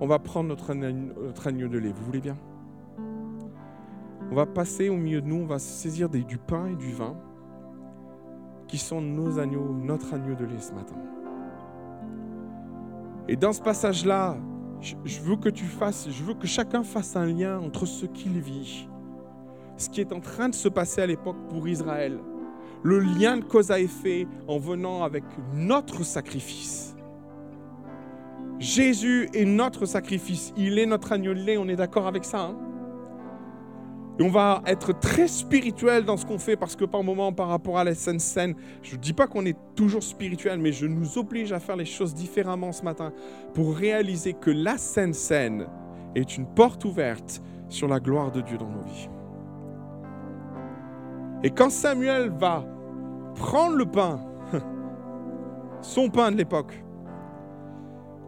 On va prendre notre agneau, de lait, vous voulez bien? On va passer au milieu de nous, on va saisir du pain et du vin qui sont nos agneaux, notre agneau de lait ce matin. Et dans ce passage-là, je, veux que tu fasses, je veux que chacun fasse un lien entre ce qu'il vit, ce qui est en train de se passer à l'époque pour Israël, le lien de cause à effet en venant avec notre sacrifice. Jésus est notre sacrifice, il est notre agneau de on est d'accord avec ça hein? Et on va être très spirituel dans ce qu'on fait parce que par moment, par rapport à la scène scène, je ne dis pas qu'on est toujours spirituel, mais je nous oblige à faire les choses différemment ce matin pour réaliser que la scène scène est une porte ouverte sur la gloire de Dieu dans nos vies. Et quand Samuel va prendre le pain, son pain de l'époque,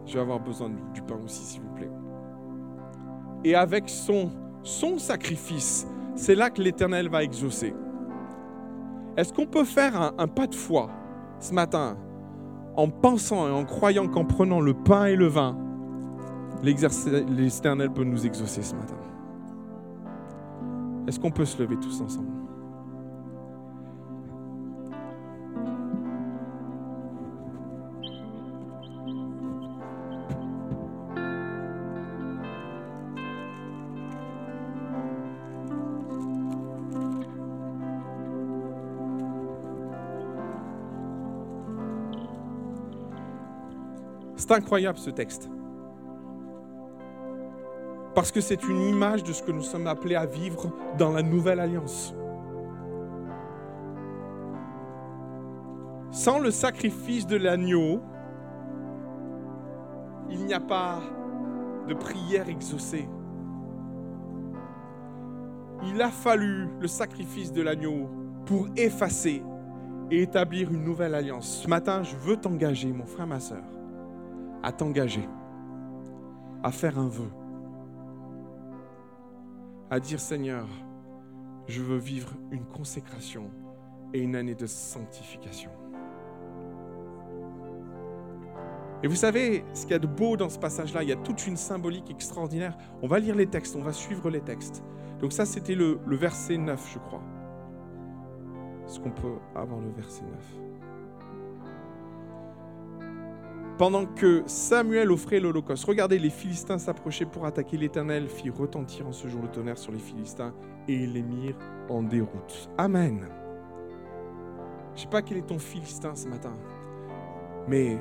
je vais avoir besoin du pain aussi, s'il vous plaît. Et avec son son sacrifice, c'est là que l'Éternel va exaucer. Est-ce qu'on peut faire un, pas de foi ce matin en pensant et en croyant qu'en prenant le pain et le vin, l'Éternel peut nous exaucer ce matin? Est-ce qu'on peut se lever tous ensemble? C'est incroyable ce texte. Parce que c'est une image de ce que nous sommes appelés à vivre dans la nouvelle alliance. Sans le sacrifice de l'agneau, il n'y a pas de prière exaucée. Il a fallu le sacrifice de l'agneau pour effacer et établir une nouvelle alliance. Ce matin, je veux t'engager, mon frère, ma soeur, à t'engager, à faire un vœu, à dire Seigneur, je veux vivre une consécration et une année de sanctification. Et vous savez, ce qu'il y a de beau dans ce passage-là, il y a toute une symbolique extraordinaire. On va lire les textes, on va suivre les textes. Donc ça, c'était le, verset 9, je crois. Est-ce qu'on peut avoir le verset 9 Pendant que Samuel offrait l'Holocauste, regardez, les Philistins s'approchaient pour attaquer l'Éternel, fit retentir en ce jour le tonnerre sur les Philistins et les mirent en déroute. Amen. Je ne sais pas quel est ton Philistin ce matin, mais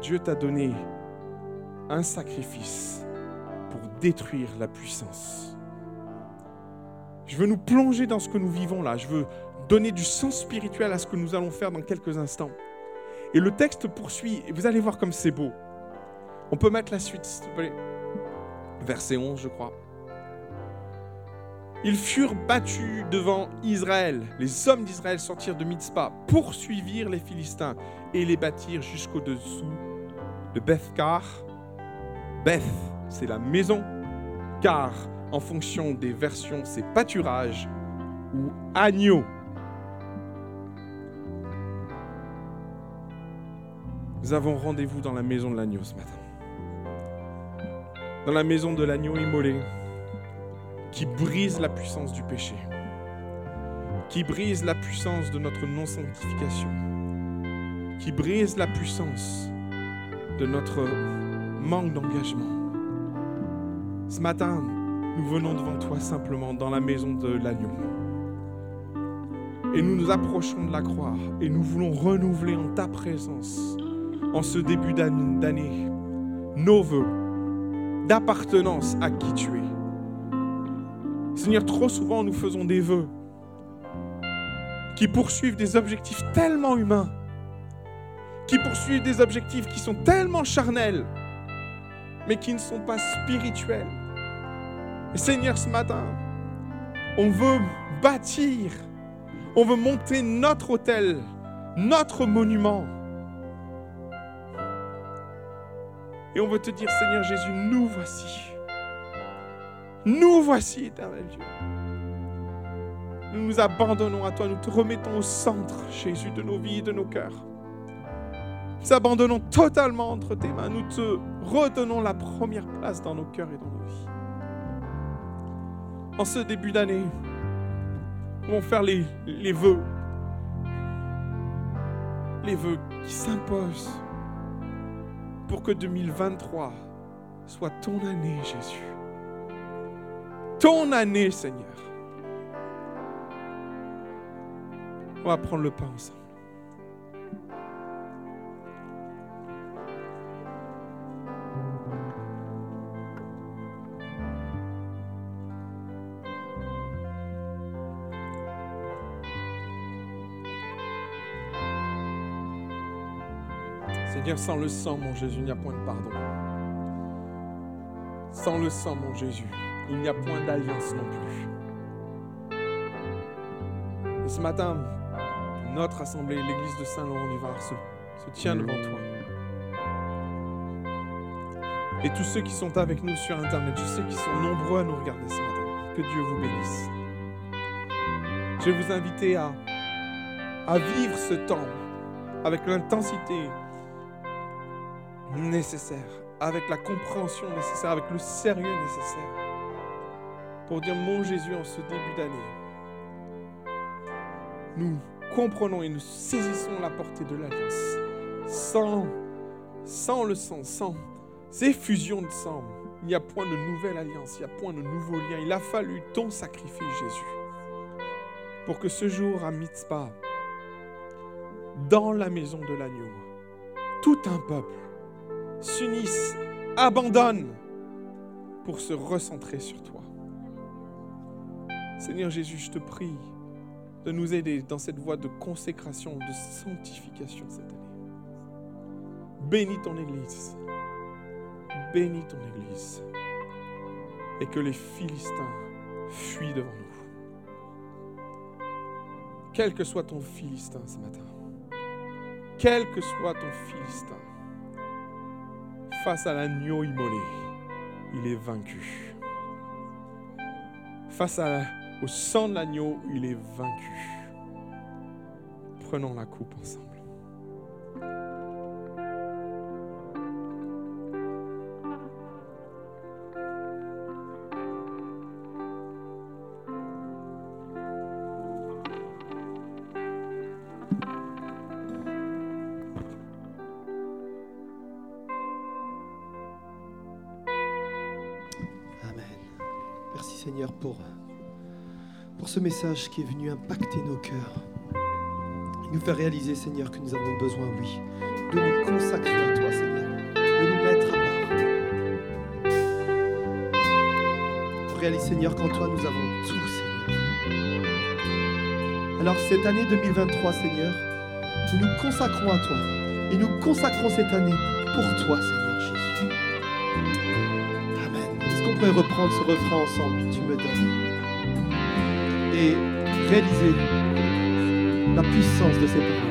Dieu t'a donné un sacrifice pour détruire la puissance. Je veux nous plonger dans ce que nous vivons là. Je veux donner du sens spirituel à ce que nous allons faire dans quelques instants. Et le texte poursuit, et vous allez voir comme c'est beau. On peut mettre la suite, s'il te plaît. Verset 11, je crois. Ils furent battus devant Israël. Les hommes d'Israël sortirent de Mitzpah, poursuivirent les Philistins et les battirent jusqu'au-dessous de Bethkar. Beth, c'est la maison, car en fonction des versions, c'est pâturage ou agneau. Nous avons rendez-vous dans la maison de l'agneau ce matin. Dans la maison de l'agneau immolé. qui brise la puissance du péché, qui brise la puissance de notre non-sanctification, qui brise la puissance de notre manque d'engagement. Ce matin, nous venons devant toi simplement dans la maison de l'agneau. Et nous nous approchons de la croix et nous voulons renouveler en ta présence, en ce début d'année, nos voeux d'appartenance à qui tu es. Seigneur, trop souvent nous faisons des vœux qui poursuivent des objectifs tellement humains, qui poursuivent des objectifs qui sont tellement charnels, mais qui ne sont pas spirituels. Seigneur, ce matin, on veut bâtir, on veut monter notre hôtel, notre monument. Et on veut te dire, Seigneur Jésus, nous voici. Nous voici, éternel Dieu. Nous nous abandonnons à toi, nous te remettons au centre, Jésus, de nos vies et de nos cœurs. Nous abandonnons totalement entre tes mains, nous te redonnons la première place dans nos cœurs et dans nos vies. En ce début d'année, nous allons faire les, les vœux. Les vœux qui s'imposent pour que 2023 soit ton année, Jésus. Ton année, Seigneur. On va prendre le pain ensemble. Seigneur, sans le sang, mon Jésus, il n'y a point de pardon. Sans le sang, mon Jésus, il n'y a point d'alliance non plus. Et ce matin, notre assemblée, l'église de Saint-Laurent du Var, se, se tient devant toi. Et tous ceux qui sont avec nous sur Internet, je sais qu'ils sont nombreux à nous regarder ce matin. Que Dieu vous bénisse. Je vais vous inviter à, à vivre ce temps avec l'intensité nécessaire, avec la compréhension nécessaire, avec le sérieux nécessaire, pour dire mon Jésus en ce début d'année, nous comprenons et nous saisissons la portée de l'alliance. Sans, sans le sang, sans effusion de sang, il n'y a point de nouvelle alliance, il n'y a point de nouveau lien. Il a fallu ton sacrifice, Jésus, pour que ce jour à Mitzpah, dans la maison de l'agneau, tout un peuple s'unissent, abandonnent pour se recentrer sur toi. Seigneur Jésus, je te prie de nous aider dans cette voie de consécration, de sanctification cette année. Bénis ton Église. Bénis ton Église. Et que les Philistins fuient devant nous. Quel que soit ton Philistin ce matin, quel que soit ton Philistin, face à l'agneau immolé, il est vaincu. Face au sang de l'agneau, il est vaincu. Prenons la coupe ensemble. Pour, pour ce message qui est venu impacter nos cœurs. Il nous fait réaliser, Seigneur, que nous avons besoin, oui, de nous consacrer à toi, Seigneur, de nous mettre à part. On réalise, Seigneur, qu'en toi nous avons tout, Seigneur. Alors cette année 2023, Seigneur, nous nous consacrons à toi et nous consacrons cette année pour toi, Seigneur pourrait reprendre ce refrain ensemble tu me donnes et réaliser la puissance de ces paroles.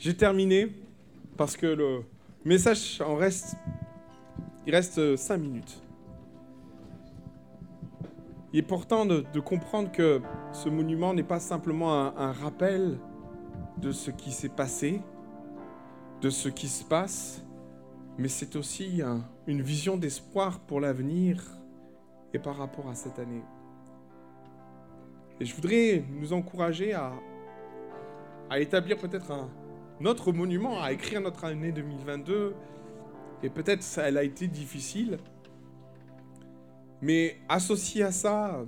J'ai terminé parce que le message en reste. Il reste 5 minutes. Il est important de, comprendre que ce monument n'est pas simplement un, rappel de ce qui s'est passé, de ce qui se passe, mais c'est aussi un- une vision d'espoir pour l'avenir et par rapport à cette année. Et je voudrais nous encourager à, à établir peut-être un autre monument, à écrire notre année 2022. Et peut-être ça, elle a été difficile. Mais associer à ça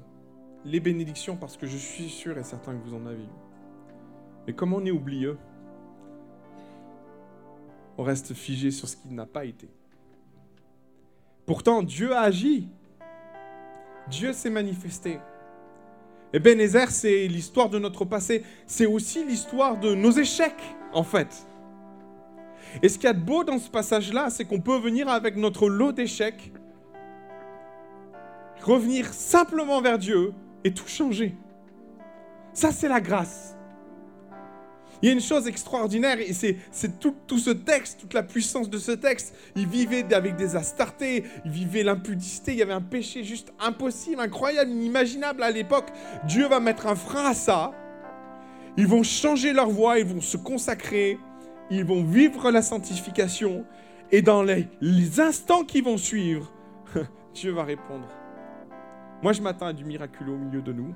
les bénédictions, parce que je suis sûr et certain que vous en avez eu. Mais comme on est oublieux, on reste figé sur ce qui n'a pas été. Pourtant, Dieu a agi. Dieu s'est manifesté. Et Ebenezer, c'est l'histoire de notre passé. C'est aussi l'histoire de nos échecs, en fait. Et ce qu'il y a de beau dans ce passage-là, c'est qu'on peut venir avec notre lot d'échecs, revenir simplement vers Dieu et tout changer. Ça, c'est la grâce. Il y a une chose extraordinaire, et c'est tout ce texte, toute la puissance de ce texte. Il vivait avec des astartés, il vivait l'impudicité, il y avait un péché juste impossible, incroyable, inimaginable à l'époque. Dieu va mettre un frein à ça. Ils vont changer leur voie, ils vont se consacrer, ils vont vivre la sanctification. Et dans les, les instants qui vont suivre, Dieu va répondre. Moi, je m'attends à du miraculeux au milieu de nous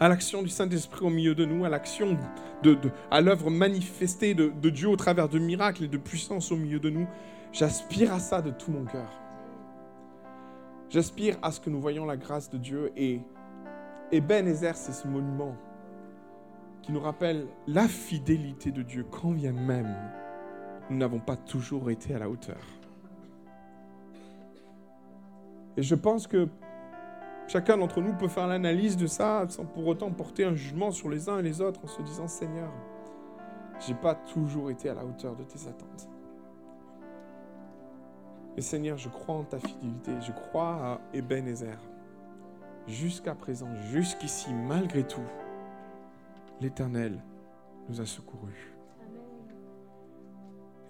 à l'action du Saint-Esprit au milieu de nous, à l'action de, à l'œuvre manifestée de, Dieu au travers de miracles et de puissance au milieu de nous. J'aspire à ça de tout mon cœur. J'aspire à ce que nous voyons la grâce de Dieu et, et Ben Ezer, c'est ce monument qui nous rappelle la fidélité de Dieu quand bien même nous n'avons pas toujours été à la hauteur. Et je pense que Chacun d'entre nous peut faire l'analyse de ça sans pour autant porter un jugement sur les uns et les autres en se disant Seigneur, j'ai pas toujours été à la hauteur de tes attentes. Mais Seigneur, je crois en ta fidélité, je crois à Ebenezer. Jusqu'à présent, jusqu'ici, malgré tout, l'Éternel nous a secourus.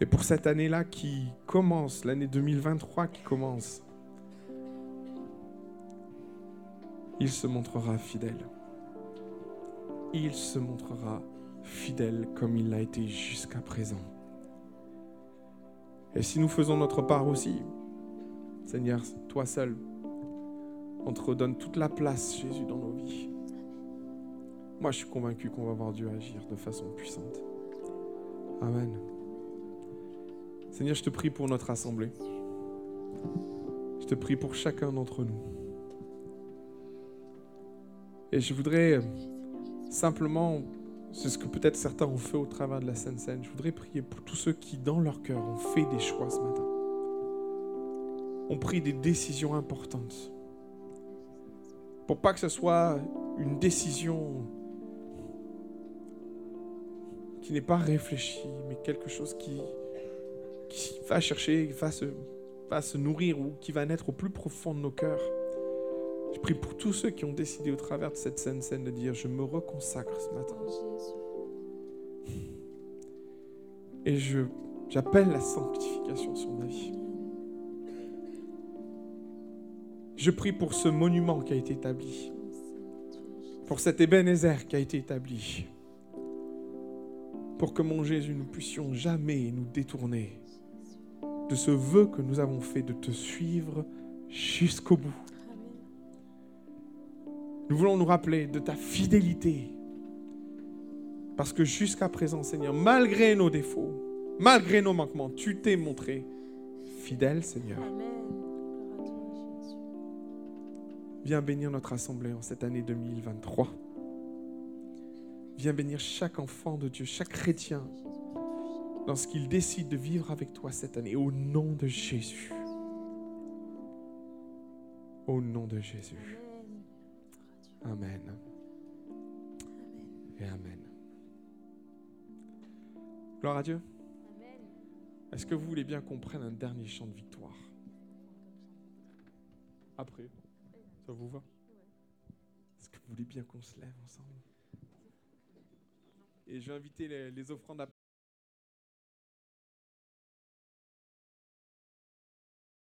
Et pour cette année-là qui commence, l'année 2023 qui commence, il se montrera fidèle. Il se montrera fidèle comme il l'a été jusqu'à présent. Et si nous faisons notre part aussi, Seigneur, toi seul, on te redonne toute la place, Jésus, dans nos vies. Moi, je suis convaincu qu'on va voir Dieu agir de façon puissante. Amen. Seigneur, je te prie pour notre assemblée. Je te prie pour chacun d'entre nous. Et je voudrais euh, simplement, c'est ce que peut-être certains ont fait au travers de la Sainte Seine, je voudrais prier pour tous ceux qui, dans leur cœur, ont fait des choix ce matin, ont pris des décisions importantes Pour pas que ce soit une décision qui n'est pas réfléchie, mais quelque chose qui, va chercher, qui va se, va se nourrir ou qui va naître au plus profond de nos cœurs. Je prie pour tous ceux qui ont décidé au travers de cette scène scène de dire je me reconsacre ce matin. Et j'appelle la sanctification sur ma vie. Je prie pour ce monument qui a été établi, pour cet Ebenezer qui a été établi, pour que mon Jésus, nous puissions jamais nous détourner de ce vœu que nous avons fait de te suivre jusqu'au bout. Nous voulons nous rappeler de ta fidélité. Parce que jusqu'à présent, Seigneur, malgré nos défauts, malgré nos manquements, tu t'es montré fidèle, Seigneur. Viens bénir notre assemblée en cette année 2023. Viens bénir chaque enfant de Dieu, chaque chrétien, lorsqu'il décide de vivre avec toi cette année, au nom de Jésus. Au nom de Jésus. Amen. Et Amen. Gloire à Dieu. Est-ce que vous voulez bien qu'on prenne un dernier chant de victoire? Après, ça vous va? Est-ce que vous voulez bien qu'on se lève ensemble? Et je vais inviter les, les offrandes à